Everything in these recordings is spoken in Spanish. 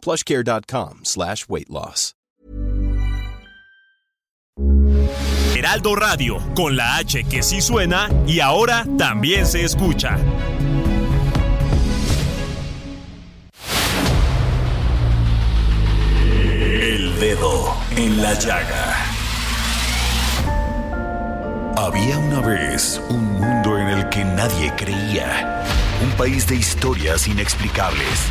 plushcare.com slash weight loss. Heraldo Radio, con la H que sí suena y ahora también se escucha. El dedo en la llaga. Había una vez un mundo en el que nadie creía. Un país de historias inexplicables.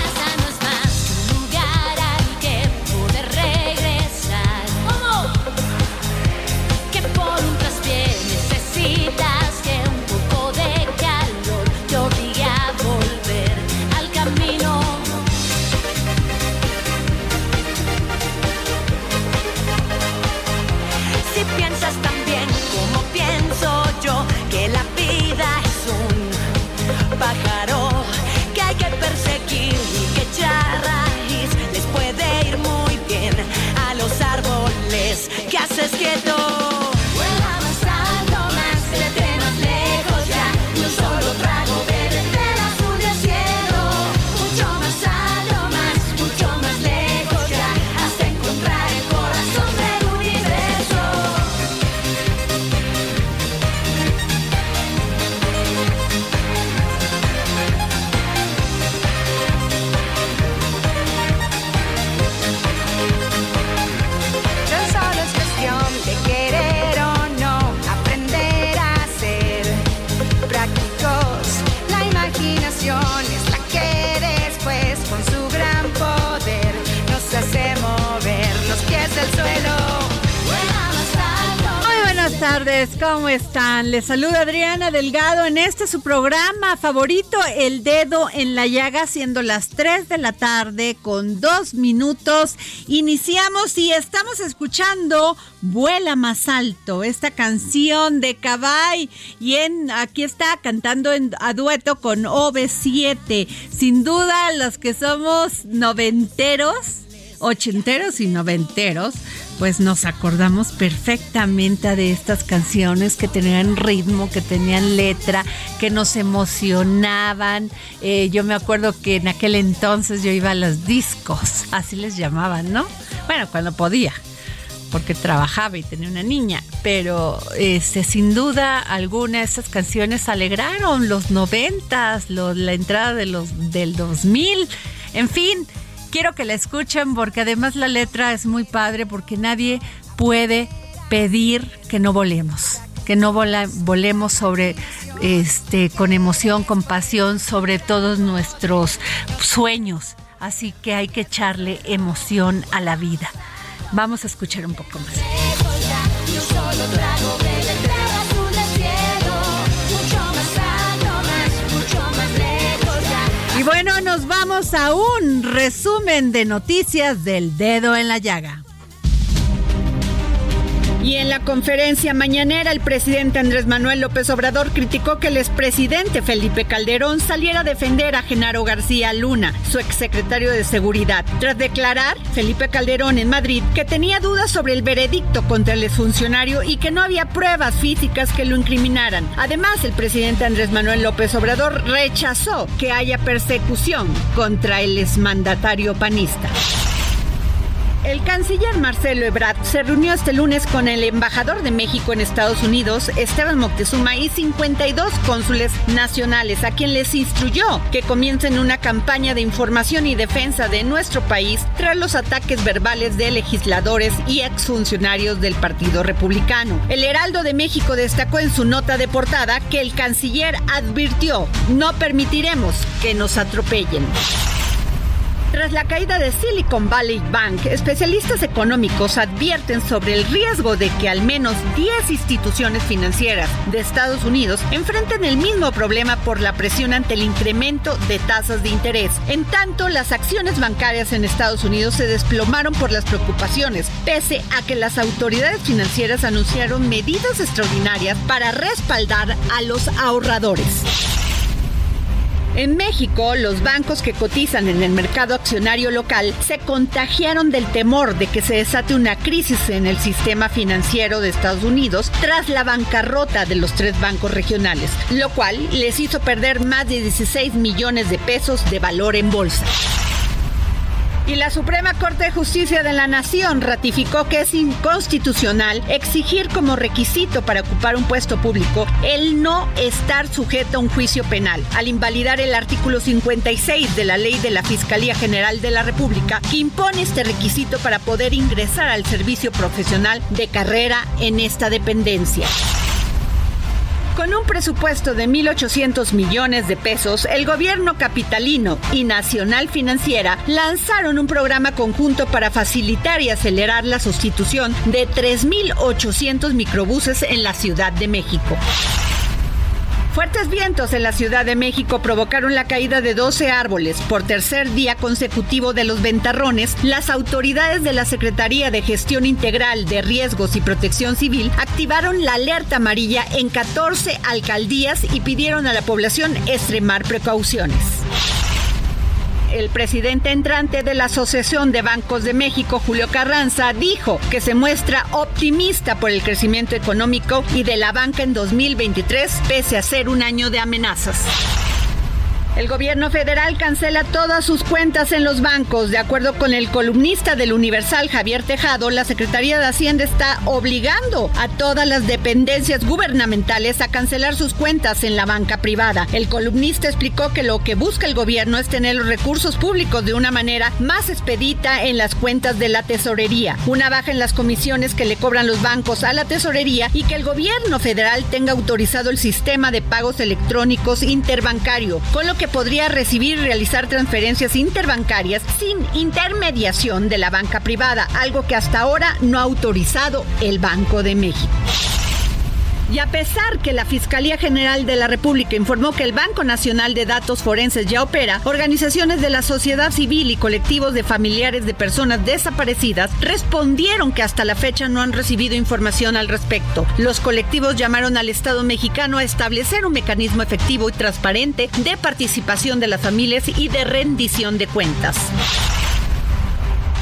Les saluda Adriana Delgado en este su programa favorito, El Dedo en la Llaga, siendo las 3 de la tarde con dos minutos. Iniciamos y estamos escuchando Vuela más alto, esta canción de Cabay. Y aquí está cantando en, a dueto con OV7. Sin duda, los que somos noventeros ochenteros y noventeros, pues nos acordamos perfectamente de estas canciones que tenían ritmo, que tenían letra, que nos emocionaban. Eh, yo me acuerdo que en aquel entonces yo iba a los discos, así les llamaban, ¿no? Bueno, cuando podía porque trabajaba y tenía una niña, pero este, sin duda alguna esas canciones alegraron los noventas, la entrada de los, del 2000, en fin, quiero que la escuchen porque además la letra es muy padre porque nadie puede pedir que no volemos, que no vola- volemos sobre este con emoción, con pasión sobre todos nuestros sueños, así que hay que echarle emoción a la vida. Vamos a escuchar un poco más. Y bueno, nos vamos a un resumen de noticias del dedo en la llaga. Y en la conferencia mañanera, el presidente Andrés Manuel López Obrador criticó que el expresidente Felipe Calderón saliera a defender a Genaro García Luna, su exsecretario de Seguridad, tras declarar Felipe Calderón en Madrid que tenía dudas sobre el veredicto contra el exfuncionario y que no había pruebas físicas que lo incriminaran. Además, el presidente Andrés Manuel López Obrador rechazó que haya persecución contra el exmandatario panista. El canciller Marcelo Ebrard se reunió este lunes con el embajador de México en Estados Unidos, Esteban Moctezuma, y 52 cónsules nacionales, a quien les instruyó que comiencen una campaña de información y defensa de nuestro país tras los ataques verbales de legisladores y exfuncionarios del Partido Republicano. El Heraldo de México destacó en su nota de portada que el canciller advirtió, no permitiremos que nos atropellen. Tras la caída de Silicon Valley Bank, especialistas económicos advierten sobre el riesgo de que al menos 10 instituciones financieras de Estados Unidos enfrenten el mismo problema por la presión ante el incremento de tasas de interés. En tanto, las acciones bancarias en Estados Unidos se desplomaron por las preocupaciones, pese a que las autoridades financieras anunciaron medidas extraordinarias para respaldar a los ahorradores. En México, los bancos que cotizan en el mercado accionario local se contagiaron del temor de que se desate una crisis en el sistema financiero de Estados Unidos tras la bancarrota de los tres bancos regionales, lo cual les hizo perder más de 16 millones de pesos de valor en bolsa. Y la Suprema Corte de Justicia de la Nación ratificó que es inconstitucional exigir como requisito para ocupar un puesto público el no estar sujeto a un juicio penal, al invalidar el artículo 56 de la ley de la Fiscalía General de la República, que impone este requisito para poder ingresar al servicio profesional de carrera en esta dependencia. Con un presupuesto de 1.800 millones de pesos, el gobierno capitalino y Nacional Financiera lanzaron un programa conjunto para facilitar y acelerar la sustitución de 3.800 microbuses en la Ciudad de México. Fuertes vientos en la Ciudad de México provocaron la caída de 12 árboles. Por tercer día consecutivo de los ventarrones, las autoridades de la Secretaría de Gestión Integral de Riesgos y Protección Civil activaron la alerta amarilla en 14 alcaldías y pidieron a la población extremar precauciones el presidente entrante de la Asociación de Bancos de México, Julio Carranza, dijo que se muestra optimista por el crecimiento económico y de la banca en 2023, pese a ser un año de amenazas. El gobierno federal cancela todas sus cuentas en los bancos. De acuerdo con el columnista del Universal, Javier Tejado, la Secretaría de Hacienda está obligando a todas las dependencias gubernamentales a cancelar sus cuentas en la banca privada. El columnista explicó que lo que busca el gobierno es tener los recursos públicos de una manera más expedita en las cuentas de la tesorería, una baja en las comisiones que le cobran los bancos a la tesorería y que el gobierno federal tenga autorizado el sistema de pagos electrónicos interbancario, con lo podría recibir y realizar transferencias interbancarias sin intermediación de la banca privada, algo que hasta ahora no ha autorizado el Banco de México. Y a pesar que la Fiscalía General de la República informó que el Banco Nacional de Datos Forenses ya opera, organizaciones de la sociedad civil y colectivos de familiares de personas desaparecidas respondieron que hasta la fecha no han recibido información al respecto. Los colectivos llamaron al Estado mexicano a establecer un mecanismo efectivo y transparente de participación de las familias y de rendición de cuentas.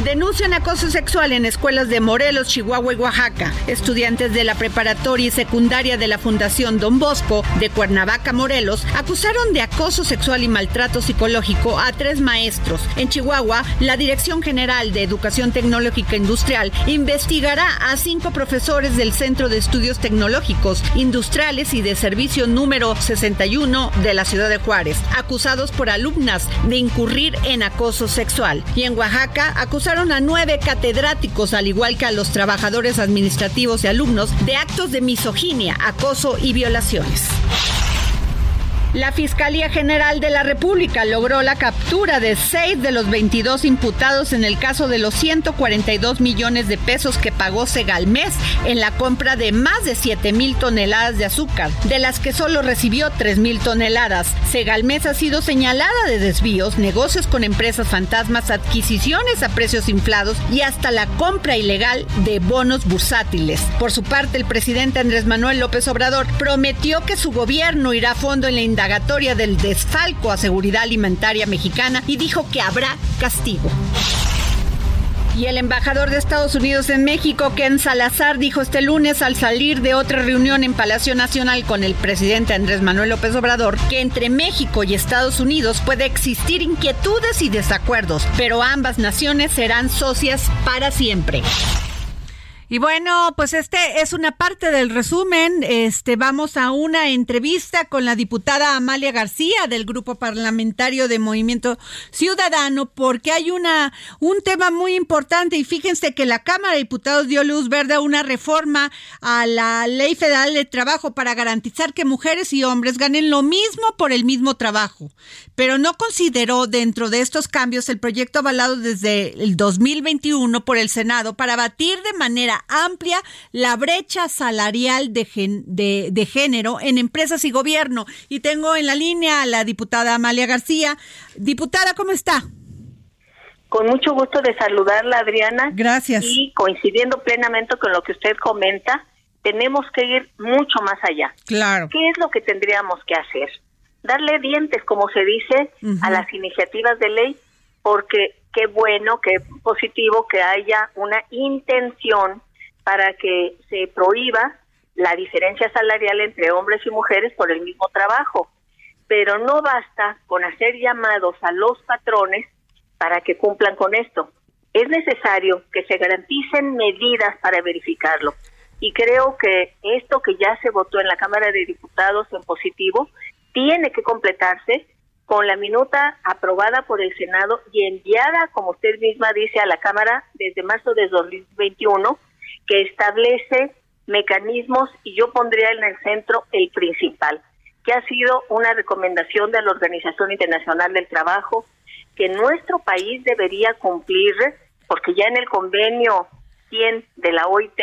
Denuncian acoso sexual en escuelas de Morelos, Chihuahua y Oaxaca. Estudiantes de la preparatoria y secundaria de la Fundación Don Bosco de Cuernavaca, Morelos, acusaron de acoso sexual y maltrato psicológico a tres maestros. En Chihuahua, la Dirección General de Educación Tecnológica Industrial investigará a cinco profesores del Centro de Estudios Tecnológicos, Industriales y de Servicio número 61 de la ciudad de Juárez, acusados por alumnas de incurrir en acoso sexual. Y en Oaxaca, acusaron a nueve catedráticos, al igual que a los trabajadores administrativos y alumnos, de actos de misoginia, acoso y violaciones. La Fiscalía General de la República logró la captura de seis de los 22 imputados en el caso de los 142 millones de pesos que pagó Segalmés en la compra de más de 7 mil toneladas de azúcar, de las que solo recibió 3 mil toneladas. Segalmés ha sido señalada de desvíos, negocios con empresas fantasmas, adquisiciones a precios inflados y hasta la compra ilegal de bonos bursátiles. Por su parte, el presidente Andrés Manuel López Obrador prometió que su gobierno irá a fondo en la indagatoria del desfalco a seguridad alimentaria mexicana y dijo que habrá castigo. Y el embajador de Estados Unidos en México, Ken Salazar, dijo este lunes al salir de otra reunión en Palacio Nacional con el presidente Andrés Manuel López Obrador que entre México y Estados Unidos puede existir inquietudes y desacuerdos, pero ambas naciones serán socias para siempre. Y bueno, pues este es una parte del resumen. Este vamos a una entrevista con la diputada Amalia García del grupo parlamentario de Movimiento Ciudadano porque hay una un tema muy importante y fíjense que la Cámara de Diputados dio luz verde a una reforma a la Ley Federal de Trabajo para garantizar que mujeres y hombres ganen lo mismo por el mismo trabajo, pero no consideró dentro de estos cambios el proyecto avalado desde el 2021 por el Senado para batir de manera amplia la brecha salarial de, de, género en empresas y gobierno. Y tengo en la línea a la diputada Amalia García. Diputada, ¿cómo está? Con mucho gusto de saludarla, Adriana. Gracias. Y coincidiendo plenamente con lo que usted comenta, tenemos que ir mucho más allá. Claro. ¿Qué es lo que tendríamos que hacer? Darle dientes, como se dice, a las iniciativas de ley, porque qué bueno, qué positivo que haya una intención para que se prohíba la diferencia salarial entre hombres y mujeres por el mismo trabajo. Pero no basta con hacer llamados a los patrones para que cumplan con esto. Es necesario que se garanticen medidas para verificarlo. Y creo que esto que ya se votó en la Cámara de Diputados en positivo tiene que completarse con la minuta aprobada por el Senado y enviada, como usted misma dice, a la Cámara desde marzo de 2021 que establece mecanismos y yo pondría en el centro el principal, que ha sido una recomendación de la Organización Internacional del Trabajo que nuestro país debería cumplir porque ya en el convenio 100 de la OIT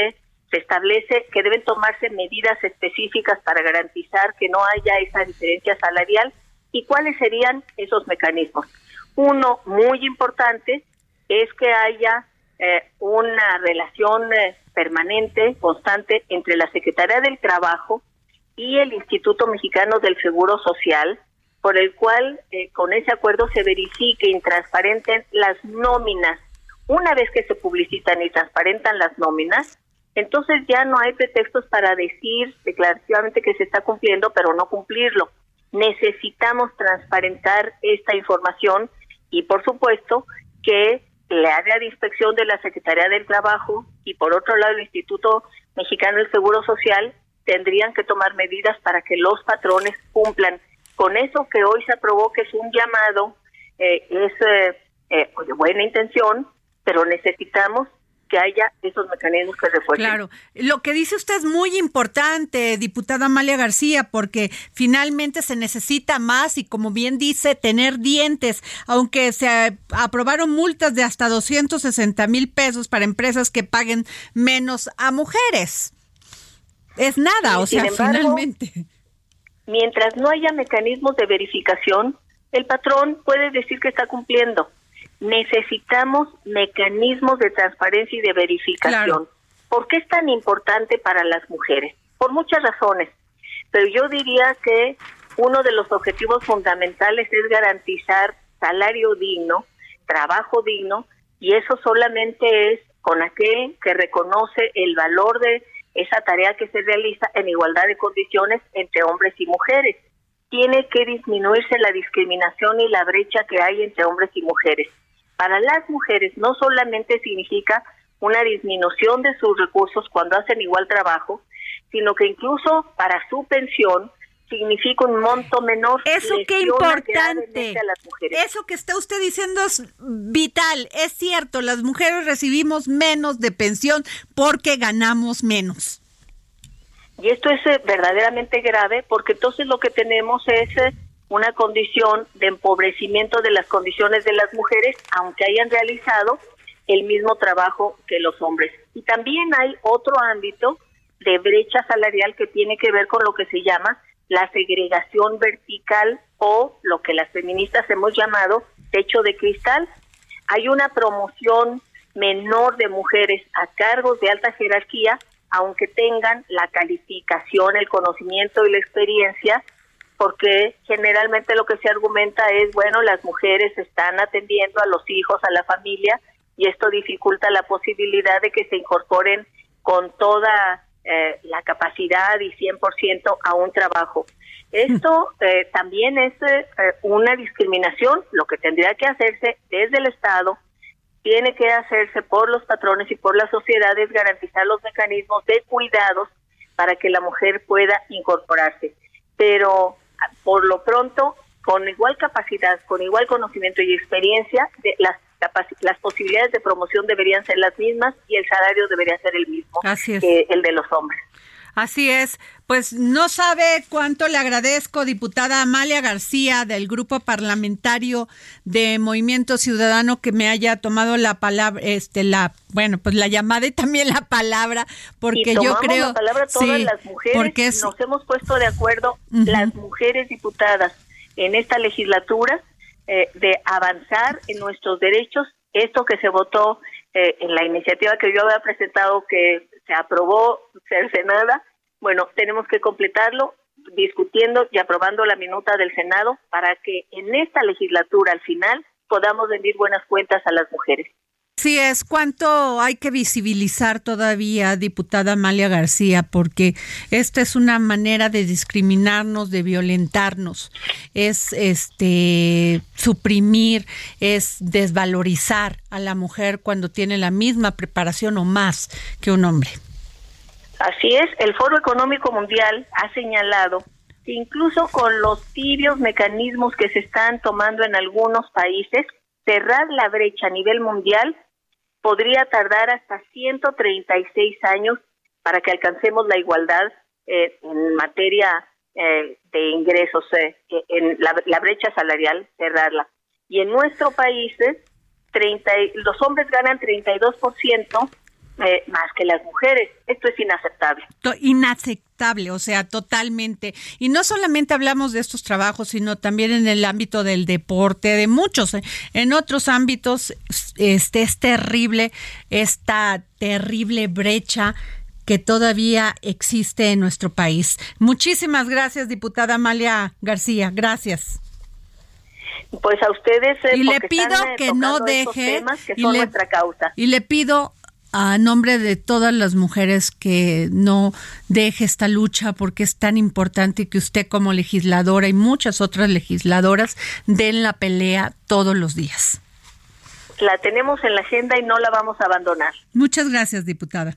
se establece que deben tomarse medidas específicas para garantizar que no haya esa diferencia salarial y cuáles serían esos mecanismos. Uno muy importante es que haya eh, una relación eh, permanente, constante, entre la Secretaría del Trabajo y el Instituto Mexicano del Seguro Social, por el cual eh, con ese acuerdo se verifique y transparenten las nóminas. Una vez que se publicitan y transparentan las nóminas, entonces ya no hay pretextos para decir declarativamente que se está cumpliendo, pero no cumplirlo. Necesitamos transparentar esta información y, por supuesto, que la área de inspección de la Secretaría del Trabajo y por otro lado el Instituto Mexicano del Seguro Social tendrían que tomar medidas para que los patrones cumplan. Con eso que hoy se aprobó que es un llamado eh, es eh, eh, de buena intención pero necesitamos que haya esos mecanismos que refuercen. Claro, lo que dice usted es muy importante, diputada Amalia García, porque finalmente se necesita más y como bien dice, tener dientes, aunque se aprobaron multas de hasta 260 mil pesos para empresas que paguen menos a mujeres. Es nada, o sea, finalmente. Mientras no haya mecanismos de verificación, el patrón puede decir que está cumpliendo necesitamos mecanismos de transparencia y de verificación. ¿Por qué es tan importante para las mujeres? Por muchas razones, pero yo diría que uno de los objetivos fundamentales es garantizar salario digno, trabajo digno, y eso solamente es con aquel que reconoce el valor de esa tarea que se realiza en igualdad de condiciones entre hombres y mujeres. Tiene que disminuirse la discriminación y la brecha que hay entre hombres y mujeres para las mujeres no solamente significa una disminución de sus recursos cuando hacen igual trabajo, sino que incluso para su pensión significa un monto menor. Eso qué importante. Eso que está usted diciendo es vital. Es cierto, las mujeres recibimos menos de pensión porque ganamos menos. Y esto es eh, verdaderamente grave porque entonces lo que tenemos es eh, una condición de empobrecimiento de las condiciones de las mujeres, aunque hayan realizado el mismo trabajo que los hombres. Y también hay otro ámbito de brecha salarial que tiene que ver con lo que se llama la segregación vertical o lo que las feministas hemos llamado techo de cristal. Hay una promoción menor de mujeres a cargos de alta jerarquía, aunque tengan la calificación, el conocimiento y la experiencia porque generalmente lo que se argumenta es, bueno, las mujeres están atendiendo a los hijos, a la familia, y esto dificulta la posibilidad de que se incorporen con toda eh, la capacidad y 100% a un trabajo. Esto eh, también es eh, una discriminación, lo que tendría que hacerse desde el Estado, tiene que hacerse por los patrones y por las sociedades, garantizar los mecanismos de cuidados para que la mujer pueda incorporarse. Pero por lo pronto, con igual capacidad, con igual conocimiento y experiencia, de las las posibilidades de promoción deberían ser las mismas y el salario debería ser el mismo que el de los hombres. Así es. Pues no sabe cuánto le agradezco, diputada Amalia García del Grupo Parlamentario de Movimiento Ciudadano, que me haya tomado la palabra, este, la, bueno, pues la llamada y también la palabra, porque yo creo. La palabra todas las mujeres, porque nos hemos puesto de acuerdo, las mujeres diputadas en esta legislatura, eh, de avanzar en nuestros derechos. Esto que se votó eh, en la iniciativa que yo había presentado, que se aprobó Senada, bueno, tenemos que completarlo discutiendo y aprobando la minuta del Senado para que en esta legislatura al final podamos rendir buenas cuentas a las mujeres. Sí es, cuánto hay que visibilizar todavía, diputada Amalia García, porque esta es una manera de discriminarnos, de violentarnos, es este suprimir, es desvalorizar a la mujer cuando tiene la misma preparación o más que un hombre. Así es, el Foro Económico Mundial ha señalado que incluso con los tibios mecanismos que se están tomando en algunos países, cerrar la brecha a nivel mundial podría tardar hasta 136 años para que alcancemos la igualdad eh, en materia eh, de ingresos, eh, en la, brecha salarial, cerrarla. Y en nuestro país, 30, los hombres ganan 32% eh, más que las mujeres. Esto es inaceptable. Inaceptable, o sea, totalmente. Y no solamente hablamos de estos trabajos, sino también en el ámbito del deporte, de muchos. ¿eh? En otros ámbitos este, es terrible esta terrible brecha que todavía existe en nuestro país. Muchísimas gracias, diputada Amalia García. Gracias. Pues a ustedes. Eh, y le pido que no deje. y, le, causa. y le pido a nombre de todas las mujeres que no deje esta lucha porque es tan importante que usted como legisladora y muchas otras legisladoras den la pelea todos los días. La tenemos en la agenda y no la vamos a abandonar. Muchas gracias, diputada.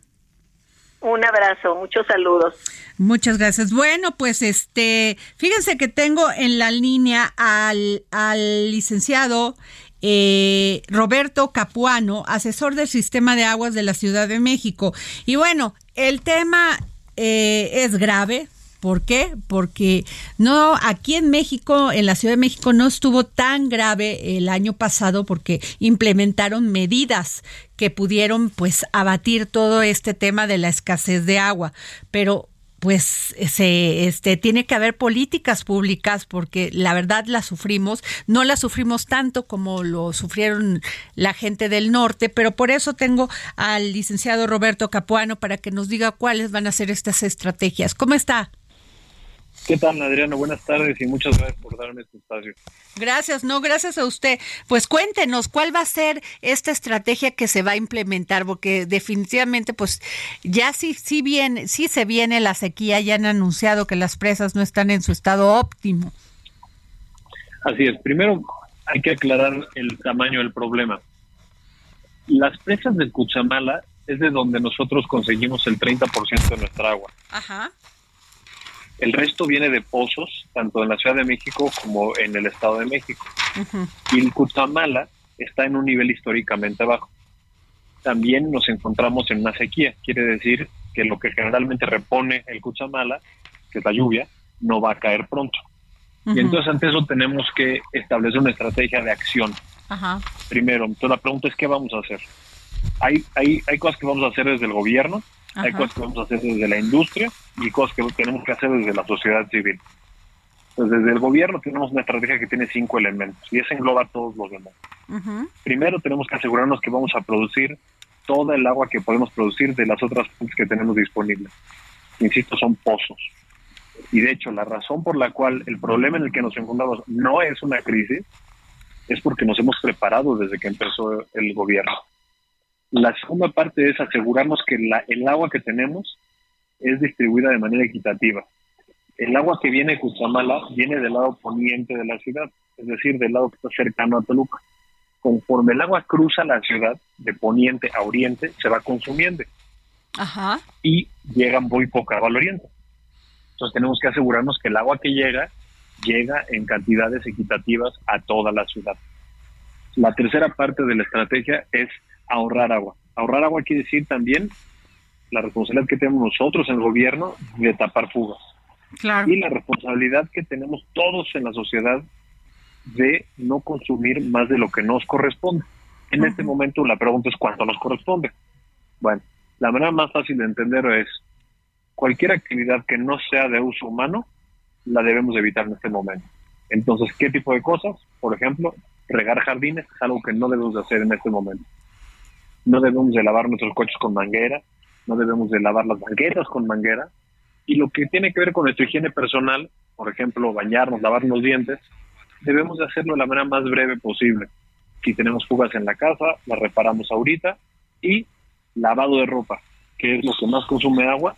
Un abrazo, muchos saludos. Muchas gracias. Bueno, pues este, fíjense que tengo en la línea al, al licenciado eh, Roberto Capuano, asesor del sistema de aguas de la Ciudad de México. Y bueno, el tema eh, es grave. ¿Por qué? Porque no aquí en México, en la Ciudad de México, no estuvo tan grave el año pasado porque implementaron medidas que pudieron pues abatir todo este tema de la escasez de agua. Pero pues se este tiene que haber políticas públicas porque la verdad la sufrimos, no la sufrimos tanto como lo sufrieron la gente del norte, pero por eso tengo al licenciado Roberto Capuano para que nos diga cuáles van a ser estas estrategias. ¿Cómo está? ¿Qué tal, Adriano? Buenas tardes y muchas gracias por darme este espacio. Gracias, no, gracias a usted. Pues cuéntenos, ¿cuál va a ser esta estrategia que se va a implementar? Porque definitivamente, pues ya sí, sí, bien, sí se viene la sequía, ya han anunciado que las presas no están en su estado óptimo. Así es, primero hay que aclarar el tamaño del problema. Las presas de Cuchamala es de donde nosotros conseguimos el 30% de nuestra agua. Ajá. El resto viene de pozos, tanto en la Ciudad de México como en el Estado de México. Y el Cutamala está en un nivel históricamente bajo. También nos encontramos en una sequía, quiere decir que lo que generalmente repone el Cuchamala, que es la lluvia, no va a caer pronto. Y entonces ante eso tenemos que establecer una estrategia de acción. Primero, entonces la pregunta es qué vamos a hacer. Hay, hay, hay cosas que vamos a hacer desde el gobierno, hay cosas que vamos a hacer desde la industria y cosas que tenemos que hacer desde la sociedad civil. Entonces, desde el gobierno tenemos una estrategia que tiene cinco elementos y eso engloba a todos los demás. Primero, tenemos que asegurarnos que vamos a producir toda el agua que podemos producir de las otras fuentes que tenemos disponibles. Insisto, son pozos. Y de hecho, la razón por la cual el problema en el que nos encontramos no es una crisis, es porque nos hemos preparado desde que empezó el gobierno. La segunda parte es asegurarnos que la, el agua que tenemos es distribuida de manera equitativa. El agua que viene de Cuchamala viene del lado poniente de la ciudad, es decir, del lado que está cercano a Toluca. Conforme el agua cruza la ciudad de poniente a oriente, se va consumiendo Ajá. y llega muy poca agua al oriente. Entonces tenemos que asegurarnos que el agua que llega llega en cantidades equitativas a toda la ciudad. La tercera parte de la estrategia es ahorrar agua. Ahorrar agua quiere decir también la responsabilidad que tenemos nosotros en el gobierno de tapar fugas Claro. y la responsabilidad que tenemos todos en la sociedad de no consumir más de lo que nos corresponde. En este momento la pregunta es cuánto nos corresponde. Bueno, la manera más fácil de entenderlo es cualquier actividad que no sea de uso humano la debemos evitar en este momento. Entonces, ¿qué tipo de cosas? Por ejemplo, regar jardines es algo que no debemos de hacer en este momento. No debemos de lavar nuestros coches con manguera, no debemos de lavar las banquetas con manguera, y lo que tiene que ver con nuestra higiene personal, por ejemplo, bañarnos, lavarnos los dientes, debemos de hacerlo de la manera más breve posible. Si tenemos fugas en la casa, las reparamos ahorita y lavado de ropa, que es lo que más consume agua.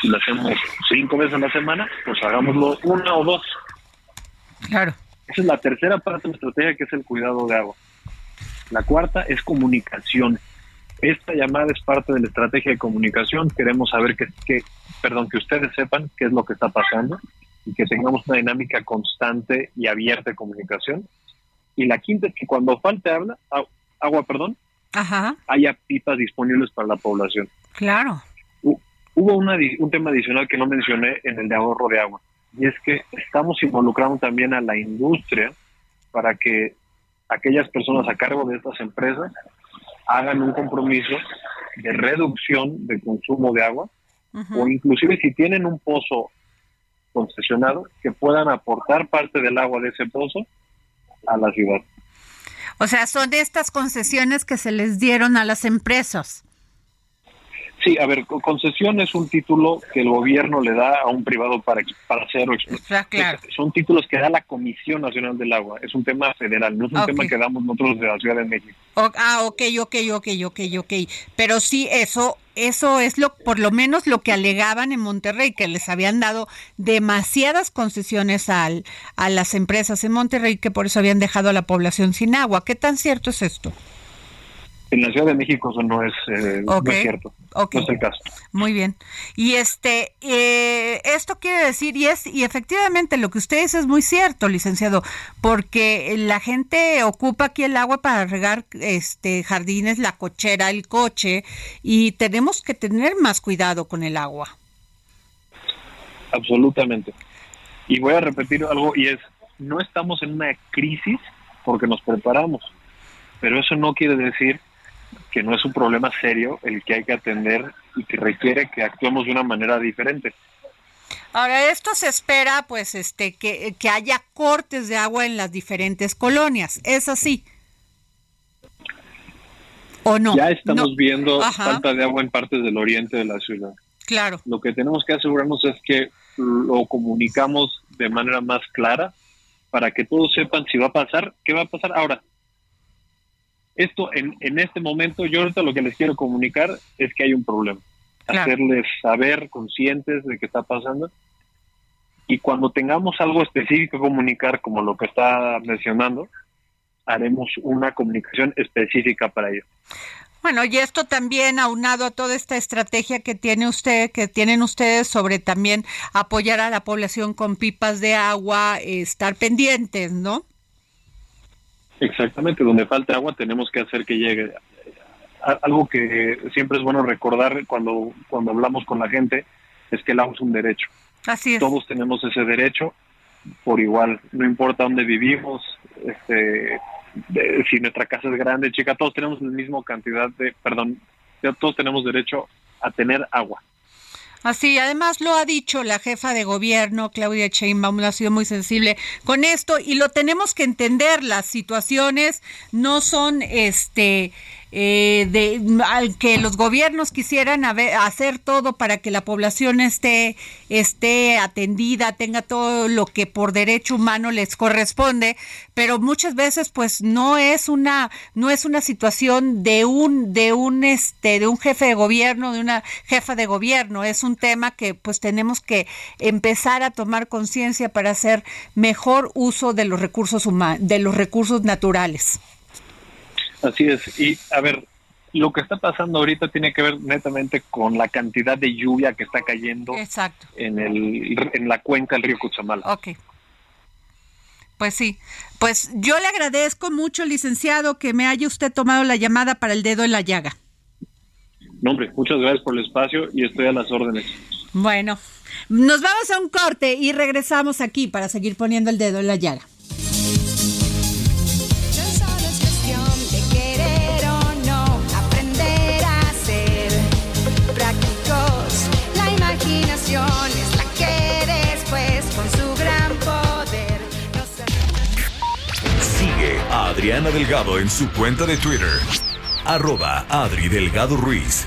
Si lo hacemos cinco veces a la semana, pues hagámoslo una o dos. Claro. Esa es la tercera parte de la estrategia, que es el cuidado de agua. La cuarta es comunicación. Esta llamada es parte de la estrategia de comunicación. Queremos saber que, que, perdón, que ustedes sepan qué es lo que está pasando y que tengamos una dinámica constante y abierta de comunicación. Y la quinta es que cuando falte agua, agua, perdón, Ajá. haya pipas disponibles para la población. Claro. Hu- Hubo una, un tema adicional que no mencioné en el de ahorro de agua, y es que estamos involucrando también a la industria para que aquellas personas a cargo de estas empresas hagan un compromiso de reducción de consumo de agua o inclusive si tienen un pozo concesionado que puedan aportar parte del agua de ese pozo a la ciudad. O sea, son estas concesiones que se les dieron a las empresas. Sí, a ver, co- concesión es un título que el gobierno le da a un privado para, para hacer o explotar. Está claro. Son títulos que da la Comisión Nacional del Agua. Es un tema federal, no es un tema que damos nosotros de la Ciudad de México. Ah, ok, ok, ok, ok, ok. Pero sí, eso, eso es lo, por lo menos lo que alegaban en Monterrey, que les habían dado demasiadas concesiones al, a las empresas en Monterrey, que por eso habían dejado a la población sin agua. ¿Qué tan cierto es esto? En la Ciudad de México eso no es, eh, no es cierto. No es el caso. Muy bien. Y este, eh, esto quiere decir, y es, y efectivamente lo que usted dice es muy cierto, licenciado, porque la gente ocupa aquí el agua para regar este jardines, la cochera, el coche, y tenemos que tener más cuidado con el agua. Absolutamente. Y voy a repetir algo y es, no estamos en una crisis porque nos preparamos, pero eso no quiere decir que no es un problema serio el que hay que atender y que requiere que actuemos de una manera diferente. Ahora, esto se espera, pues, este, que, que haya cortes de agua en las diferentes colonias. ¿Es así? ¿O no? ya estamos No. viendo Ajá. falta de agua en partes del oriente de la ciudad. Claro. Lo que tenemos que asegurarnos es que lo comunicamos de manera más clara para que todos sepan si va a pasar, qué va a pasar. Ahora, esto en, en este momento, yo ahorita lo que les quiero comunicar es que hay un problema. Claro. Hacerles saber, conscientes de qué está pasando. Y cuando tengamos algo específico que comunicar, como lo que está mencionando, haremos una comunicación específica para ello. Bueno, y esto también aunado a toda esta estrategia que tiene usted, que tienen ustedes sobre también apoyar a la población con pipas de agua, eh, estar pendientes, ¿no? Exactamente, donde falta agua tenemos que hacer que llegue. Algo que siempre es bueno recordar cuando, cuando hablamos con la gente es que el agua es un derecho. Así es. Todos tenemos ese derecho por igual, no importa dónde vivimos, este, de- si nuestra casa es grande, chica, todos tenemos la misma cantidad de, perdón, todos tenemos derecho a tener agua. Así, además lo ha dicho la jefa de gobierno, Claudia Sheinbaum, ha sido muy sensible con esto y lo tenemos que entender, las situaciones no son este eh, de al que los gobiernos quisieran hacer todo para que la población esté esté atendida, tenga todo lo que por derecho humano les corresponde, pero muchas veces pues no es una no es una situación de un de un este de un jefe de gobierno, de una jefa de gobierno, es un tema que pues tenemos que empezar a tomar conciencia para hacer mejor uso de los recursos humanos, de los recursos naturales. Así es. Y a ver, lo que está pasando ahorita tiene que ver netamente con la cantidad de lluvia que está cayendo en el en la cuenca del río Cuchamala. Ok. Pues sí, pues yo le agradezco mucho, licenciado, que me haya usted tomado la llamada para el dedo en la llaga. No, hombre, muchas gracias por el espacio y estoy a las órdenes. Bueno, nos vamos a un corte y regresamos aquí para seguir poniendo el dedo en la llaga. Adriana Delgado en su cuenta de Twitter, arroba Adri Delgado Ruiz.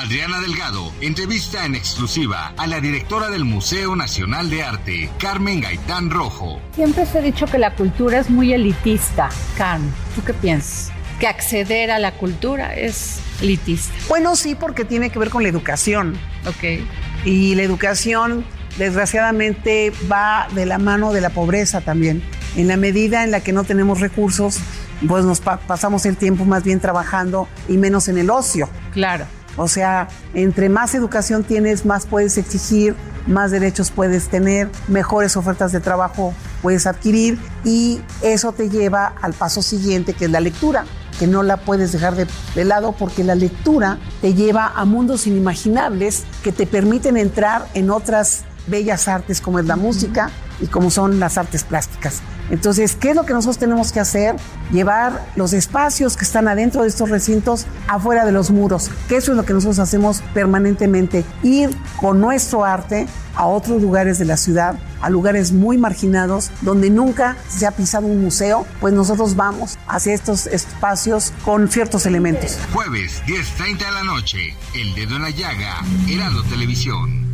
Adriana Delgado entrevista en exclusiva a la directora del Museo Nacional de Arte, Carmen Gaitán Rojo. Siempre se ha dicho que la cultura es muy elitista. Carmen, ¿tú qué piensas? Que acceder a la cultura es elitista. Bueno, sí, porque tiene que ver con la educación. Ok. Y la educación, desgraciadamente, va de la mano de la pobreza también. En la medida en la que no tenemos recursos, pues nos pasamos el tiempo más bien trabajando y menos en el ocio. Claro. O sea, entre más educación tienes, más puedes exigir, más derechos puedes tener, mejores ofertas de trabajo puedes adquirir y eso te lleva al paso siguiente que es la lectura que no la puedes dejar de, de, lado porque la lectura te lleva a mundos inimaginables que te permiten entrar en otras bellas artes como es la música y como son las artes plásticas. Entonces, ¿qué es lo que nosotros tenemos que hacer? Llevar los espacios que están adentro de estos recintos afuera de los muros, que eso es lo que nosotros hacemos permanentemente, ir con nuestro arte a otros lugares de la ciudad, a lugares muy marginados, donde nunca se ha pisado un museo, pues nosotros vamos hacia estos espacios con ciertos elementos. Jueves, 10.30 de la noche, El Dedo en la Llaga, Heraldo Televisión.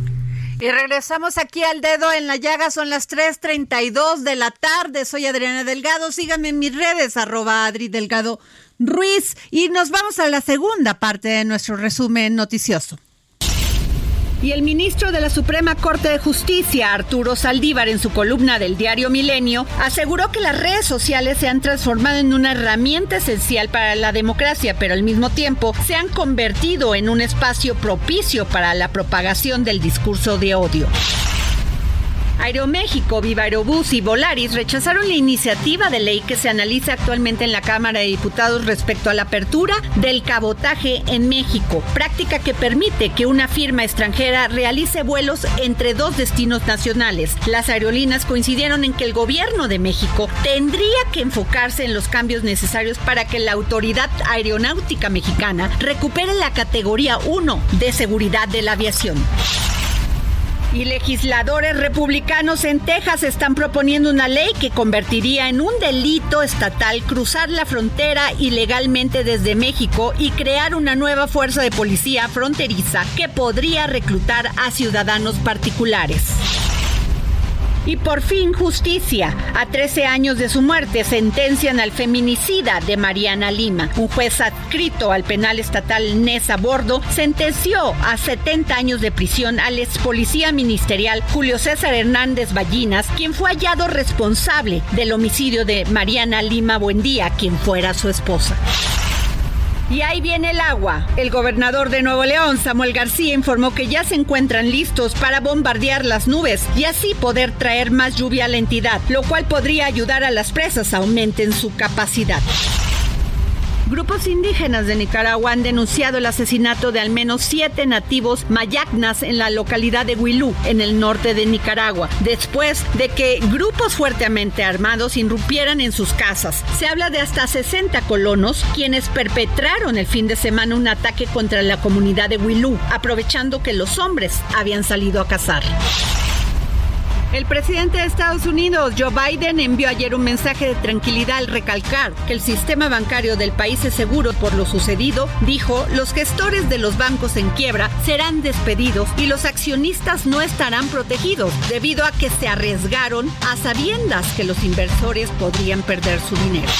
Y regresamos aquí al dedo en la llaga, son las 3.32 de la tarde, soy Adriana Delgado, síganme en mis redes, arroba Adri Delgado Ruiz, y nos vamos a la segunda parte de nuestro resumen noticioso. Y el ministro de la Suprema Corte de Justicia, Arturo Saldívar, en su columna del diario Milenio, aseguró que las redes sociales se han transformado en una herramienta esencial para la democracia, pero al mismo tiempo se han convertido en un espacio propicio para la propagación del discurso de odio. Aeroméxico, Viva Aerobús y Volaris rechazaron la iniciativa de ley que se analiza actualmente en la Cámara de Diputados respecto a la apertura del cabotaje en México, práctica que permite que una firma extranjera realice vuelos entre dos destinos nacionales. Las aerolíneas coincidieron en que el gobierno de México tendría que enfocarse en los cambios necesarios para que la Autoridad Aeronáutica Mexicana recupere la categoría 1 de seguridad de la aviación. Y legisladores republicanos en Texas están proponiendo una ley que convertiría en un delito estatal cruzar la frontera ilegalmente desde México y crear una nueva fuerza de policía fronteriza que podría reclutar a ciudadanos particulares. Y por fin justicia. A 13 años de su muerte sentencian al feminicida de Mariana Lima. Un juez adscrito al penal estatal Nesa Bordo sentenció a 70 años de prisión al ex policía ministerial Julio César Hernández Ballinas, quien fue hallado responsable del homicidio de Mariana Lima Buendía, quien fuera su esposa. Y ahí viene el agua. El gobernador de Nuevo León, Samuel García, informó que ya se encuentran listos para bombardear las nubes y así poder traer más lluvia a la entidad, lo cual podría ayudar a las presas a aumenten su capacidad. Grupos indígenas de Nicaragua han denunciado el asesinato de al menos siete nativos mayagnas en la localidad de Huilú, en el norte de Nicaragua, después de que grupos fuertemente armados irrumpieran en sus casas. Se habla de hasta 60 colonos quienes perpetraron el fin de semana un ataque contra la comunidad de Huilú, aprovechando que los hombres habían salido a cazar. El presidente de Estados Unidos, Joe Biden, envió ayer un mensaje de tranquilidad al recalcar que el sistema bancario del país es seguro por lo sucedido. Dijo, los gestores de los bancos en quiebra serán despedidos y los accionistas no estarán protegidos debido a que se arriesgaron a sabiendas que los inversores podrían perder su dinero.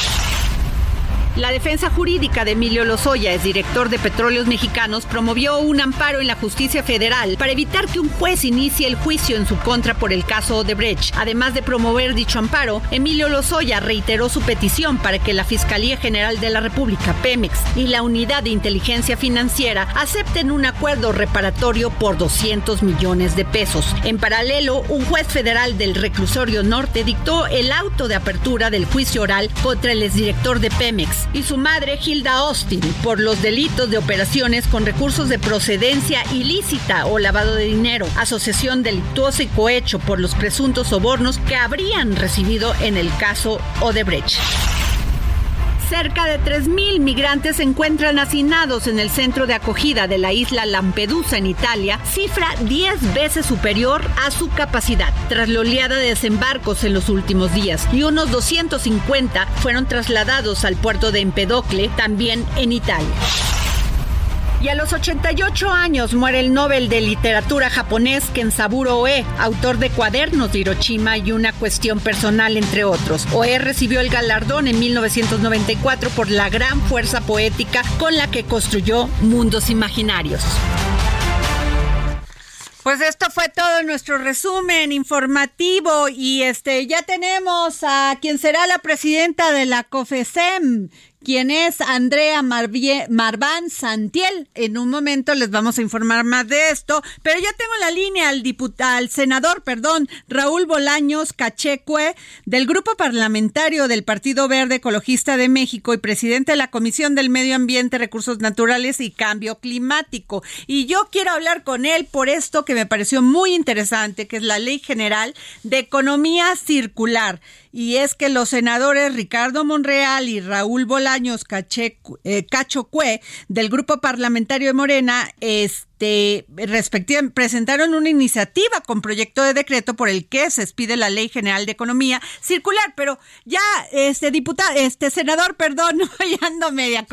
La defensa jurídica de Emilio Lozoya, es director de Petróleos Mexicanos, promovió un amparo en la justicia federal para evitar que un juez inicie el juicio en su contra por el caso Odebrecht. Además de promover dicho amparo, Emilio Lozoya reiteró su petición para que la Fiscalía General de la República, Pemex, y la Unidad de Inteligencia Financiera acepten un acuerdo reparatorio por 200 millones de pesos. En paralelo, un juez federal del reclusorio norte dictó el auto de apertura del juicio oral contra el exdirector de Pemex y su madre Hilda Austin por los delitos de operaciones con recursos de procedencia ilícita o lavado de dinero, asociación delictuosa y cohecho por los presuntos sobornos que habrían recibido en el caso Odebrecht. Cerca de 3.000 migrantes se encuentran hacinados en el centro de acogida de la isla Lampedusa en Italia, cifra 10 veces superior a su capacidad, tras la oleada de desembarcos en los últimos días, y unos 250 fueron trasladados al puerto de Empedocle, también en Italia. Y a los 88 años muere el Nobel de Literatura japonés Kensaburo Oe, autor de Cuadernos de Hiroshima y una cuestión personal, entre otros. Oe recibió el galardón en 1994 por la gran fuerza poética con la que construyó mundos imaginarios. Pues esto fue todo nuestro resumen informativo y este ya tenemos a quien será la presidenta de la COFESEM, quien es Andrea Marván Santiel. En un momento les vamos a informar más de esto, pero ya tengo la línea al diputado, al senador, perdón, Raúl Bolaños Cachecue, del Grupo Parlamentario del Partido Verde Ecologista de México y presidente de la Comisión del Medio Ambiente, Recursos Naturales y Cambio Climático. Y yo quiero hablar con él por esto que me pareció muy interesante, que es la Ley General de Economía Circular y es que los senadores Ricardo Monreal y Raúl Bolaños Cache, eh, Cachocue del grupo parlamentario de Morena este, respectivamente, presentaron una iniciativa con proyecto de decreto por el que se expide la Ley General de Economía Circular, pero ya este diputado, este senador, perdón, ya ando media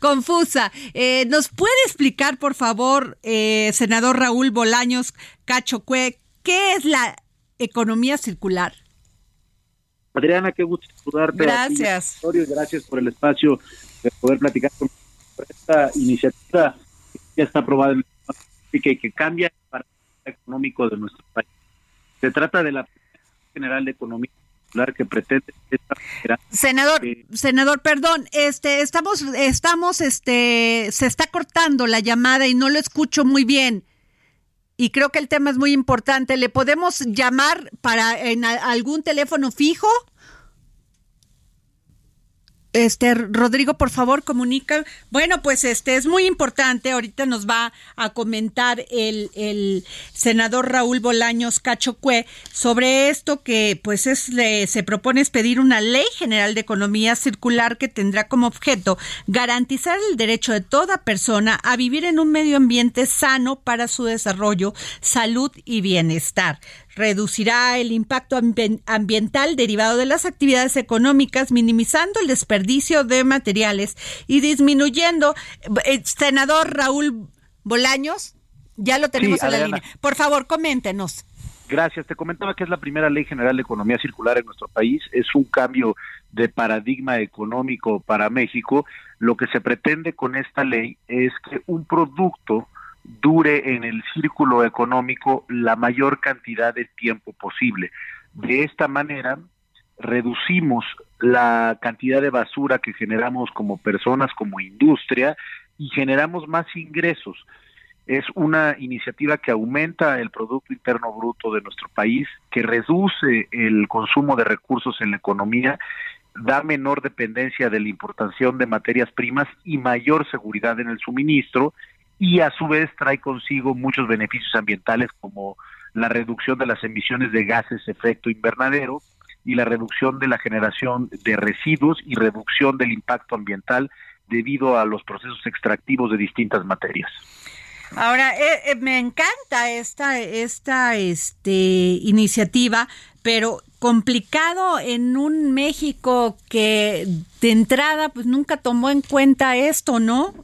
confusa. Eh, ¿Nos puede explicar, por favor, eh, senador Raúl Bolaños Cachocue, qué es la economía circular? Adriana, qué gusto saludarte. Gracias. Gracias por el espacio de poder platicar con esta iniciativa que ya está aprobada en y que cambia el panorama económico de nuestro país. Se trata de la General de Economía que pretende senador senador perdón este estamos estamos este se está cortando la llamada y no lo escucho muy bien y creo que el tema es muy importante. ¿Le podemos llamar para en algún teléfono fijo? Este, Rodrigo, por favor, comunica. Bueno, pues este es muy importante. Ahorita nos va a comentar el, el senador Raúl Bolaños Cachocue sobre esto que pues es se propone es pedir una ley general de economía circular que tendrá como objeto garantizar el derecho de toda persona a vivir en un medio ambiente sano para su desarrollo, salud y bienestar reducirá el impacto ambiental derivado de las actividades económicas, minimizando el desperdicio de materiales y disminuyendo. Eh, senador Raúl Bolaños, ya lo tenemos en la línea. Por favor, coméntenos. Gracias. Te comentaba que es la primera ley general de economía circular en nuestro país. Es un cambio de paradigma económico para México. Lo que se pretende con esta ley es que un producto dure en el círculo económico la mayor cantidad de tiempo posible. De esta manera, reducimos la cantidad de basura que generamos como personas, como industria, y generamos más ingresos. Es una iniciativa que aumenta el Producto Interno Bruto de nuestro país, que reduce el consumo de recursos en la economía, da menor dependencia de la importación de materias primas y mayor seguridad en el suministro y a su vez trae consigo muchos beneficios ambientales como la reducción de las emisiones de gases efecto invernadero y la reducción de la generación de residuos y reducción del impacto ambiental debido a los procesos extractivos de distintas materias. Ahora, eh, eh, me encanta esta, esta este, iniciativa, pero complicado en un México que de entrada pues nunca tomó en cuenta esto, ¿no,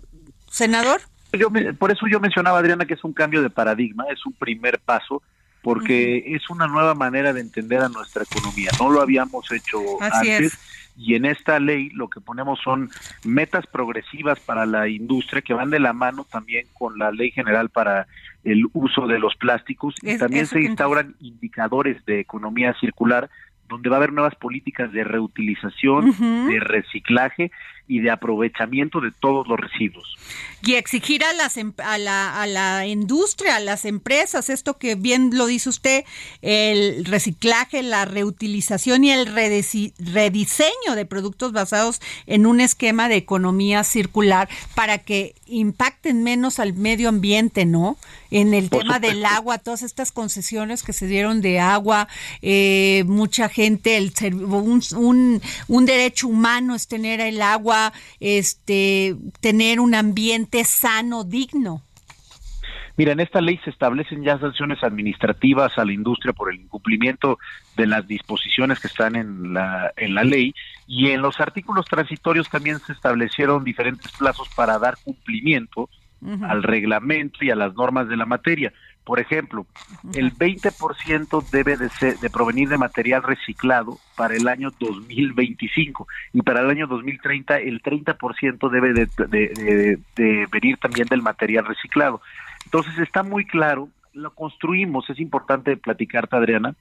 senador? Yo por eso yo mencionaba, Adriana, que es un cambio de paradigma, es un primer paso, porque es una nueva manera de entender a nuestra economía. No lo habíamos hecho antes. Y en esta ley lo que ponemos son metas progresivas para la industria que van de la mano también con la ley general para el uso de los plásticos y también se instauran indicadores de economía circular donde va a haber nuevas políticas de reutilización, de reciclaje y de aprovechamiento de todos los residuos. Y exigir a, las, em, a, la, a la industria, a las empresas, esto que bien lo dice usted, el reciclaje, la reutilización y el rediseño de productos basados en un esquema de economía circular para que impacten menos al medio ambiente, ¿no? En el tema del agua, todas estas concesiones que se dieron de agua, eh, mucha gente, el, un, un, un derecho humano es tener el agua este, tener un ambiente sano, digno? Mira, en esta ley se establecen ya sanciones administrativas a la industria por el incumplimiento de las disposiciones que están en la, en la ley y en los artículos transitorios también se establecieron diferentes plazos para dar cumplimiento al reglamento y a las normas de la materia. Por ejemplo, el 20% debe de, ser, de provenir de material reciclado para el año 2025 y para el año 2030 el 30% debe de, de, venir también del material reciclado. Entonces está muy claro, lo construimos, es importante platicarte Adriana,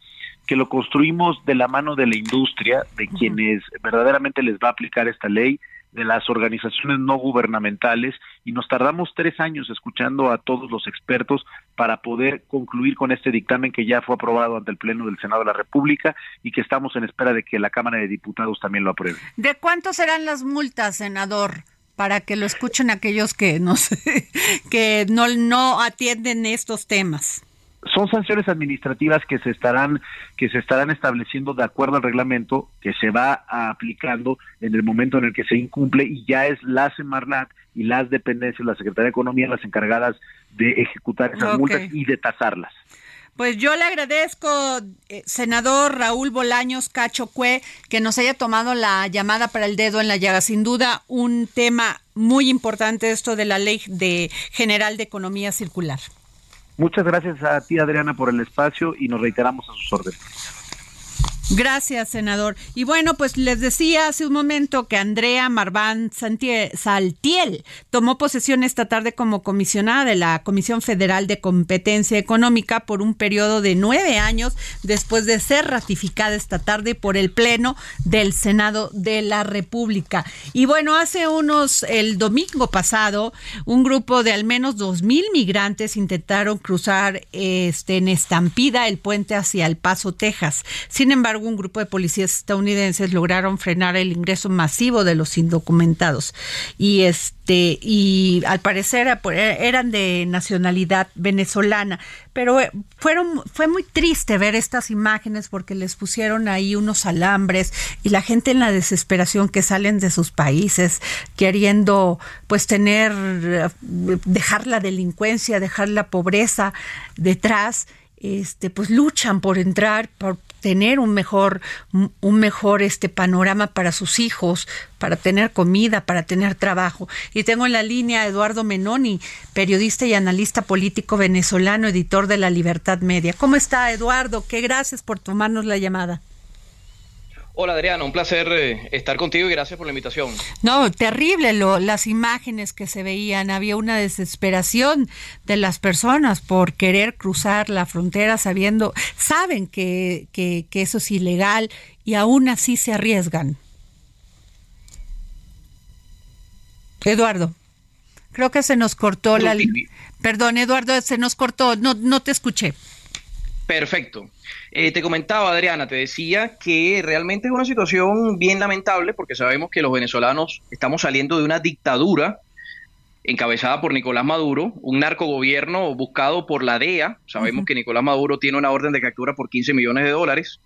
que lo construimos de la mano de la industria, de quienes verdaderamente les va a aplicar esta ley, de las organizaciones no gubernamentales y nos tardamos tres años escuchando a todos los expertos para poder concluir con este dictamen que ya fue aprobado ante el Pleno del Senado de la República y que estamos en espera de que la Cámara de Diputados también lo apruebe. ¿De cuánto serán las multas, senador? Para que lo escuchen aquellos que, no, que no, no atienden estos temas son sanciones administrativas que se estarán que se estarán estableciendo de acuerdo al reglamento que se va aplicando en el momento en el que se incumple y ya es la Semarnat y las dependencias, la Secretaría de Economía las encargadas de ejecutar esas multas y de tasarlas. Pues yo le agradezco, eh, senador Raúl Bolaños Cacho Cue, que nos haya tomado la llamada para el dedo en la llaga. Sin duda, un tema muy importante esto de la Ley de General de Economía Circular. Muchas gracias a ti, Adriana, por el espacio y nos reiteramos a sus órdenes. Gracias, senador. Y bueno, pues les decía hace un momento que Andrea Marván Saltiel tomó posesión esta tarde como comisionada de la Comisión Federal de Competencia Económica por un periodo de nueve años después de ser ratificada esta tarde por el Pleno del Senado de la República. Y bueno, hace unos, el domingo pasado, un grupo de al menos dos mil migrantes intentaron cruzar este, en estampida el puente hacia El Paso, Texas. Sin embargo, un grupo de policías estadounidenses lograron frenar el ingreso masivo de los indocumentados. Y este y al parecer eran de nacionalidad venezolana, pero eh, fueron fue muy triste ver estas imágenes porque les pusieron ahí unos alambres y la gente en la desesperación que salen de sus países queriendo pues tener dejar la delincuencia, dejar la pobreza detrás este, pues luchan por entrar, por tener un mejor, un mejor este panorama para sus hijos, para tener comida, para tener trabajo. Y tengo en la línea a Eduardo Menoni, periodista y analista político venezolano, editor de La Libertad Media. ¿Cómo está, Eduardo? Qué gracias por tomarnos la llamada. Hola Adriana, un placer eh, estar contigo y gracias por la invitación. No, terrible lo, las imágenes que se veían, había una desesperación de las personas por querer cruzar la frontera sabiendo, saben que, que, eso es ilegal y aún así se arriesgan. Eduardo, creo que se nos cortó la... Perdón, Eduardo, se nos cortó, no, no te escuché. Perfecto. Eh, te comentaba, Adriana, te decía que realmente es una situación bien lamentable porque sabemos que los venezolanos estamos saliendo de una dictadura encabezada por Nicolás Maduro, un narcogobierno buscado por la DEA. Sabemos que Nicolás Maduro tiene una orden de captura por 15 millones de dólares.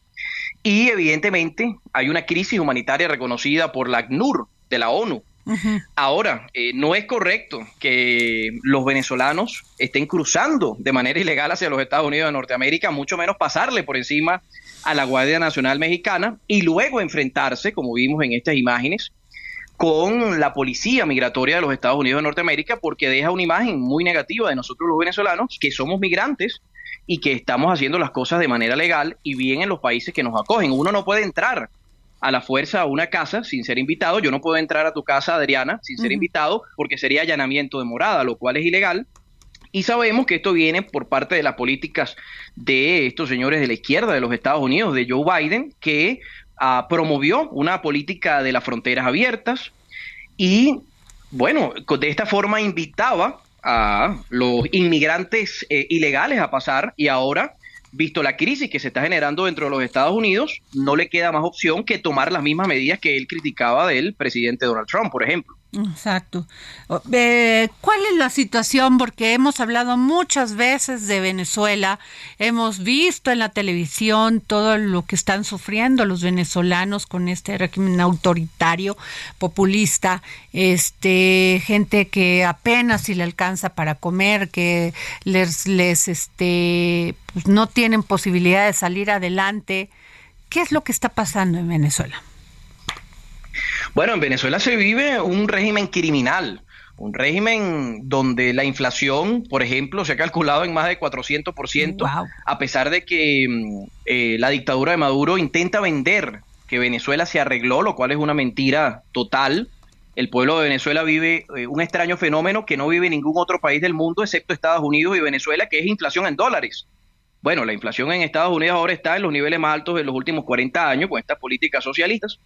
Y evidentemente hay una crisis humanitaria reconocida por la ACNUR de la ONU, Ahora, eh, no es correcto que los venezolanos estén cruzando de manera ilegal hacia los Estados Unidos de Norteamérica, mucho menos pasarle por encima a la Guardia Nacional Mexicana y luego enfrentarse, como vimos en estas imágenes, con la policía migratoria de los Estados Unidos de Norteamérica, porque deja una imagen muy negativa de nosotros los venezolanos, que somos migrantes y que estamos haciendo las cosas de manera legal y bien en los países que nos acogen. Uno no puede entrar a la fuerza a una casa sin ser invitado. Yo no puedo entrar a tu casa, Adriana, sin ser invitado, porque sería allanamiento de morada, lo cual es ilegal. Y sabemos que esto viene por parte de las políticas de estos señores de la izquierda de los Estados Unidos, de Joe Biden, que ah, promovió una política de las fronteras abiertas y, bueno, de esta forma invitaba a los inmigrantes eh, ilegales a pasar y ahora visto la crisis que se está generando dentro de los Estados Unidos, no le queda más opción que tomar las mismas medidas que él criticaba del presidente Donald Trump, por ejemplo. Exacto. Eh, ¿Cuál es la situación? Porque hemos hablado muchas veces de Venezuela, hemos visto en la televisión todo lo que están sufriendo los venezolanos con este régimen autoritario, populista, este, gente que apenas si le alcanza para comer, que les, les, este, pues no tienen posibilidad de salir adelante. ¿Qué es lo que está pasando en Venezuela? Bueno, en Venezuela se vive un régimen criminal, un régimen donde la inflación, por ejemplo, se ha calculado en más de 400%, a pesar de que mm, eh, la dictadura de Maduro intenta vender que Venezuela se arregló, lo cual es una mentira total. El pueblo de Venezuela vive eh, un extraño fenómeno que no vive ningún otro país del mundo, excepto Estados Unidos y Venezuela, que es inflación en dólares. Bueno, la inflación en Estados Unidos ahora está en los niveles más altos de los últimos 40 años con estas políticas socialistas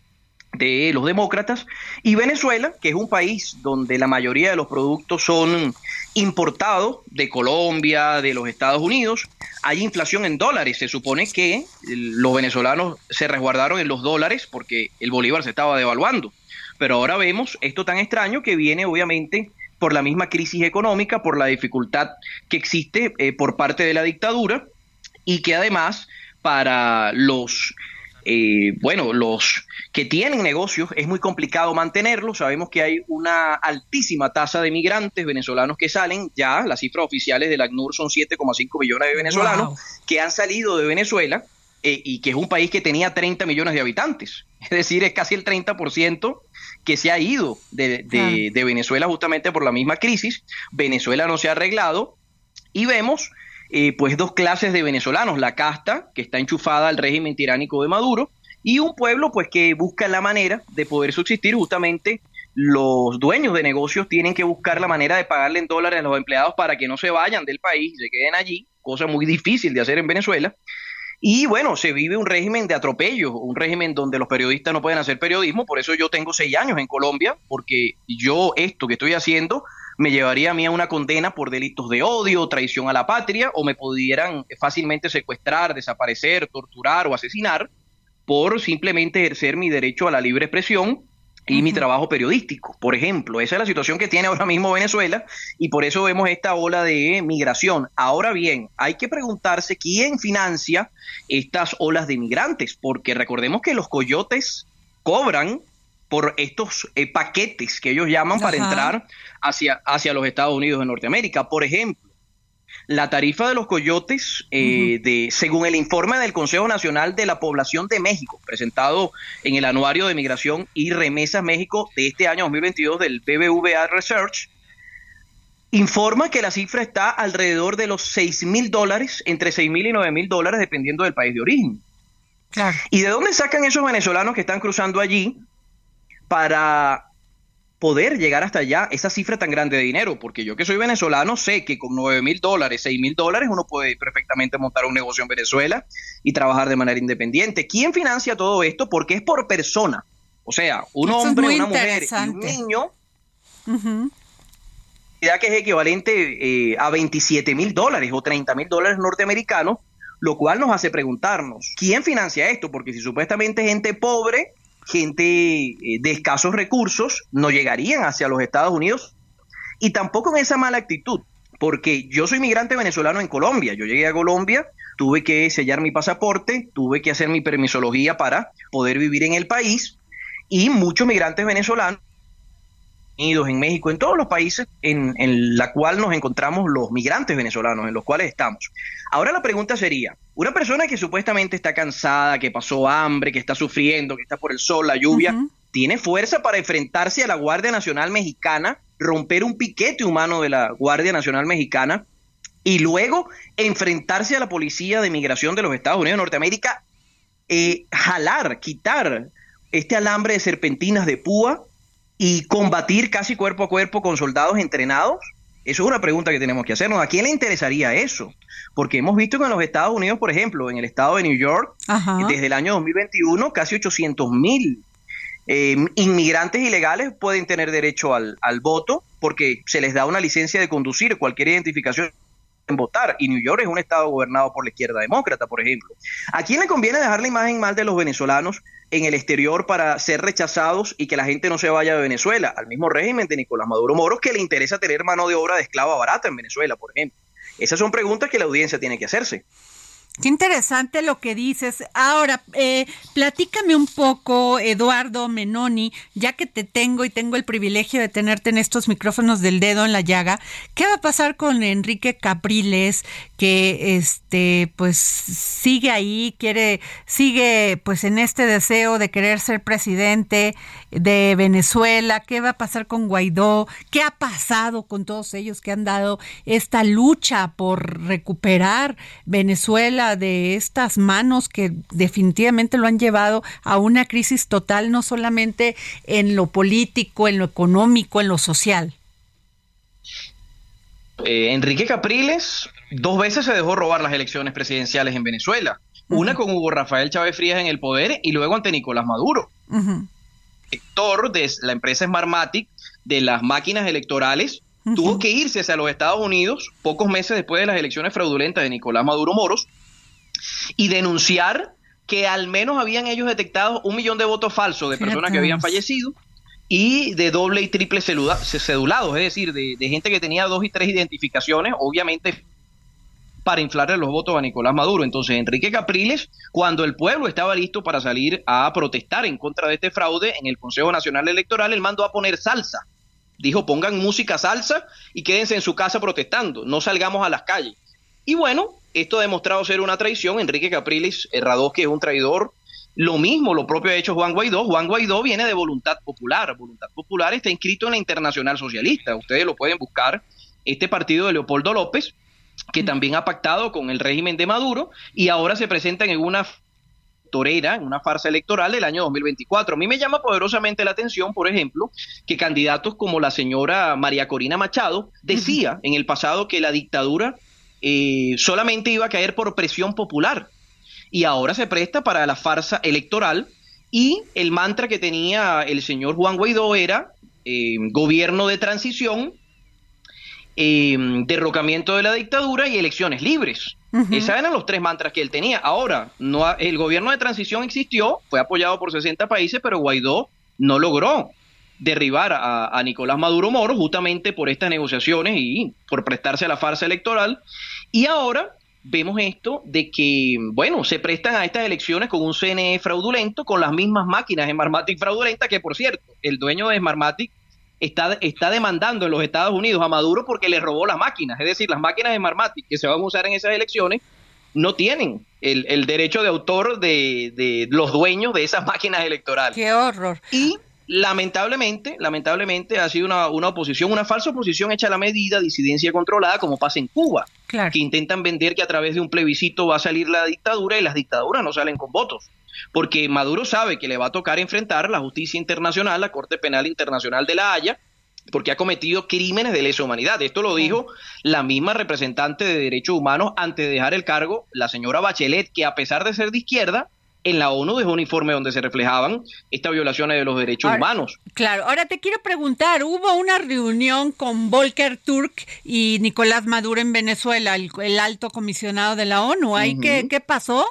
de los demócratas y Venezuela, que es un país donde la mayoría de los productos son importados de Colombia, de los Estados Unidos, hay inflación en dólares. Se supone que los venezolanos se resguardaron en los dólares porque el bolívar se estaba devaluando. Pero ahora vemos esto tan extraño que viene obviamente por la misma crisis económica, por la dificultad que existe eh, por parte de la dictadura y que además para los eh, bueno, los que tienen negocios es muy complicado mantenerlos. Sabemos que hay una altísima tasa de migrantes venezolanos que salen. Ya las cifras oficiales del ACNUR son 7,5 millones de venezolanos que han salido de Venezuela eh, y que es un país que tenía 30 millones de habitantes. Es decir, es casi el 30% que se ha ido de, de Venezuela justamente por la misma crisis. Venezuela no se ha arreglado y vemos eh, pues dos clases de venezolanos, la casta, que está enchufada al régimen tiránico de Maduro, y un pueblo pues que busca la manera de poder subsistir justamente los dueños de negocios tienen que buscar la manera de pagarle en dólares a los empleados para que no se vayan del país, se queden allí, cosa muy difícil de hacer en Venezuela. Y bueno, se vive un régimen de atropello, un régimen donde los periodistas no pueden hacer periodismo, por eso yo tengo seis años en Colombia, porque yo esto que estoy haciendo me llevaría a mí a una condena por delitos de odio, traición a la patria, o me pudieran fácilmente secuestrar, desaparecer, torturar o asesinar por simplemente ejercer mi derecho a la libre expresión y mi trabajo periodístico, por ejemplo. Esa es la situación que tiene ahora mismo Venezuela y por eso vemos esta ola de migración. Ahora bien, hay que preguntarse quién financia estas olas de migrantes, porque recordemos que los coyotes cobran por estos eh, paquetes que ellos llaman para entrar hacia, hacia los Estados Unidos de Norteamérica. Por ejemplo, la tarifa de los coyotes, eh, de, según el informe del Consejo Nacional de la Población de México, presentado en el Anuario de Migración y Remesas México de este año 2022 del BBVA Research, informa que la cifra está alrededor de los 6 mil dólares, entre 6 mil y 9 mil dólares, dependiendo del país de origen. ¿Y de dónde sacan esos venezolanos que están cruzando allí para poder llegar hasta allá esa cifra tan grande de dinero, porque yo que soy venezolano sé que con 9 mil dólares, 6 mil dólares uno puede perfectamente montar un negocio en Venezuela y trabajar de manera independiente. ¿Quién financia todo esto? Porque es por persona. O sea, un hombre, una mujer y un niño, que es equivalente eh, a 27 mil dólares o 30 mil dólares norteamericanos, lo cual nos hace preguntarnos, ¿quién financia esto? Porque si supuestamente gente pobre gente eh, de escasos recursos no llegarían hacia los Estados Unidos y tampoco en esa mala actitud, porque yo soy migrante venezolano en Colombia, yo llegué a Colombia, tuve que sellar mi pasaporte, tuve que hacer mi permisología para poder vivir en el país y muchos migrantes venezolanos en México, en todos los países en, en la cual nos encontramos los migrantes venezolanos, en los cuales estamos. Ahora la pregunta sería, una persona que supuestamente está cansada, que pasó hambre, que está sufriendo, que está por el sol, la lluvia, ¿tiene fuerza para enfrentarse a la Guardia Nacional Mexicana, romper un piquete humano de la Guardia Nacional Mexicana y luego enfrentarse a la Policía de Migración de los Estados Unidos de Norteamérica, eh, jalar, quitar este alambre de serpentinas de púa y combatir casi cuerpo a cuerpo con soldados entrenados? Eso es una pregunta que tenemos que hacernos. ¿A quién le interesaría eso? Porque hemos visto que en los Estados Unidos, por ejemplo, en el estado de New York, desde el año 2021, casi 800 mil eh, inmigrantes ilegales pueden tener derecho al, al voto porque se les da una licencia de conducir, cualquier identificación en votar. Y New York es un estado gobernado por la izquierda demócrata, por ejemplo. ¿A quién le conviene dejar la imagen mal de los venezolanos en el exterior para ser rechazados y que la gente no se vaya de Venezuela? Al mismo régimen de Nicolás Maduro Moros que le interesa tener mano de obra de esclava barata en Venezuela, por ejemplo. Esas son preguntas que la audiencia tiene que hacerse. Qué interesante lo que dices. Ahora, eh, platícame un poco, Eduardo Menoni, ya que te tengo y tengo el privilegio de tenerte en estos micrófonos del dedo en la llaga. ¿Qué va a pasar con Enrique Capriles, que este, pues sigue ahí, quiere, sigue pues en este deseo de querer ser presidente de Venezuela? ¿Qué va a pasar con Guaidó? ¿Qué ha pasado con todos ellos que han dado esta lucha por recuperar Venezuela? De estas manos que definitivamente lo han llevado a una crisis total, no solamente en lo político, en lo económico, en lo social. Eh, Enrique Capriles dos veces se dejó robar las elecciones presidenciales en Venezuela. Una con Hugo Rafael Chávez Frías en el poder y luego ante Nicolás Maduro. Director de la empresa Smartmatic de las máquinas electorales tuvo que irse hacia los Estados Unidos pocos meses después de las elecciones fraudulentas de Nicolás Maduro Moros y denunciar que al menos habían ellos detectado un millón de votos falsos de personas que habían fallecido y de doble y triple cedulados, es decir, de, gente que tenía dos y tres identificaciones, obviamente para inflarle los votos a Nicolás Maduro. Entonces, Enrique Capriles, cuando el pueblo estaba listo para salir a protestar en contra de este fraude en el Consejo Nacional Electoral, él mandó a poner salsa. Dijo, pongan música salsa y quédense en su casa protestando, no salgamos a las calles. Y bueno, esto ha demostrado ser una traición. Enrique Capriles que es un traidor. Lo mismo, lo propio ha hecho Juan Guaidó. Juan Guaidó viene de Voluntad Popular. Voluntad Popular está inscrito en la Internacional Socialista. Ustedes lo pueden buscar. Este partido de Leopoldo López que también ha pactado con el régimen de Maduro y ahora se presentan en una torera, en una farsa electoral del año 2024. A mí me llama poderosamente la atención, por ejemplo, que candidatos como la señora María Corina Machado decía en el pasado que la dictadura eh, solamente iba a caer por presión popular y ahora se presta para la farsa electoral y el mantra que tenía el señor Juan Guaidó era eh, gobierno de transición, eh, derrocamiento de la dictadura y elecciones libres. Esos eran los tres mantras que él tenía. Ahora, no, el gobierno de transición existió, fue apoyado por 60 países, pero Guaidó no logró derribar a, a, Nicolás Maduro Moro justamente por estas negociaciones y por prestarse a la farsa electoral. Y ahora vemos esto de que, bueno, se prestan a estas elecciones con un CNE fraudulento, con las mismas máquinas de Smartmatic fraudulenta, que por cierto, el dueño de Smartmatic está, está demandando en los Estados Unidos a Maduro porque le robó las máquinas. Es decir, las máquinas de Smartmatic que se van a usar en esas elecciones no tienen el, el derecho de autor de, de, los dueños de esas máquinas electorales. ¡Qué horror! Y lamentablemente, lamentablemente ha sido una, una, oposición, una falsa oposición hecha a la medida, disidencia controlada, como pasa en Cuba, claro. que intentan vender que a través de un plebiscito va a salir la dictadura y las dictaduras no salen con votos. Porque Maduro sabe que le va a tocar enfrentar la justicia internacional, la Corte Penal Internacional de la Haya, porque ha cometido crímenes de lesa humanidad. Esto lo dijo la misma representante de derechos humanos antes de dejar el cargo, la señora Bachelet, que a pesar de ser de izquierda, en la ONU dejó un informe donde se reflejaban estas violaciones de los derechos ahora, humanos. Claro, ahora te quiero preguntar, hubo una reunión con Volker Turk y Nicolás Maduro en Venezuela, el, el alto comisionado de la ONU. ¿Ahí uh -huh. ¿qué, ¿Qué pasó?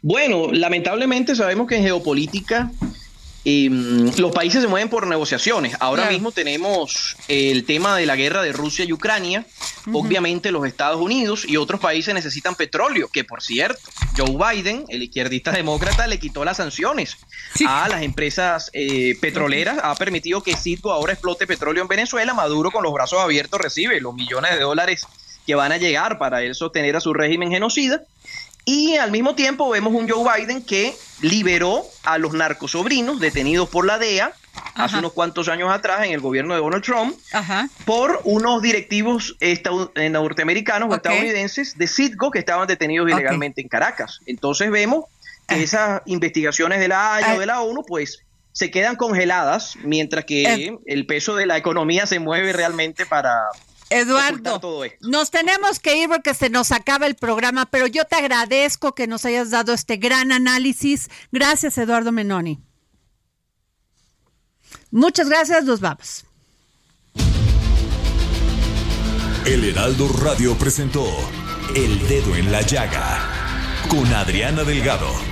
Bueno, lamentablemente sabemos que en geopolítica eh, los países se mueven por negociaciones. Ahora mismo tenemos el tema de la guerra de Rusia y Ucrania. Uh -huh. Obviamente los Estados Unidos y otros países necesitan petróleo, que por cierto, Joe Biden, el izquierdista demócrata, le quitó las sanciones sí. a las empresas eh, petroleras. Uh -huh. Ha permitido que Citgo ahora explote petróleo en Venezuela. Maduro con los brazos abiertos recibe los millones de dólares que van a llegar para él sostener a su régimen genocida. Y al mismo tiempo vemos un Joe Biden que liberó a los narcosobrinos detenidos por la DEA Ajá. hace unos cuantos años atrás en el gobierno de Donald Trump Ajá. por unos directivos norteamericanos o estadounidenses de Citgo que estaban detenidos okay. ilegalmente en Caracas. Entonces vemos que eh. esas investigaciones de la Haya o de la ONU pues se quedan congeladas mientras que eh. el peso de la economía se mueve realmente para, Eduardo, nos tenemos que ir porque se nos acaba el programa, pero yo te agradezco que nos hayas dado este gran análisis. Gracias, Eduardo Menoni. Muchas gracias, nos vamos. El Heraldo Radio presentó El Dedo en la Llaga con Adriana Delgado.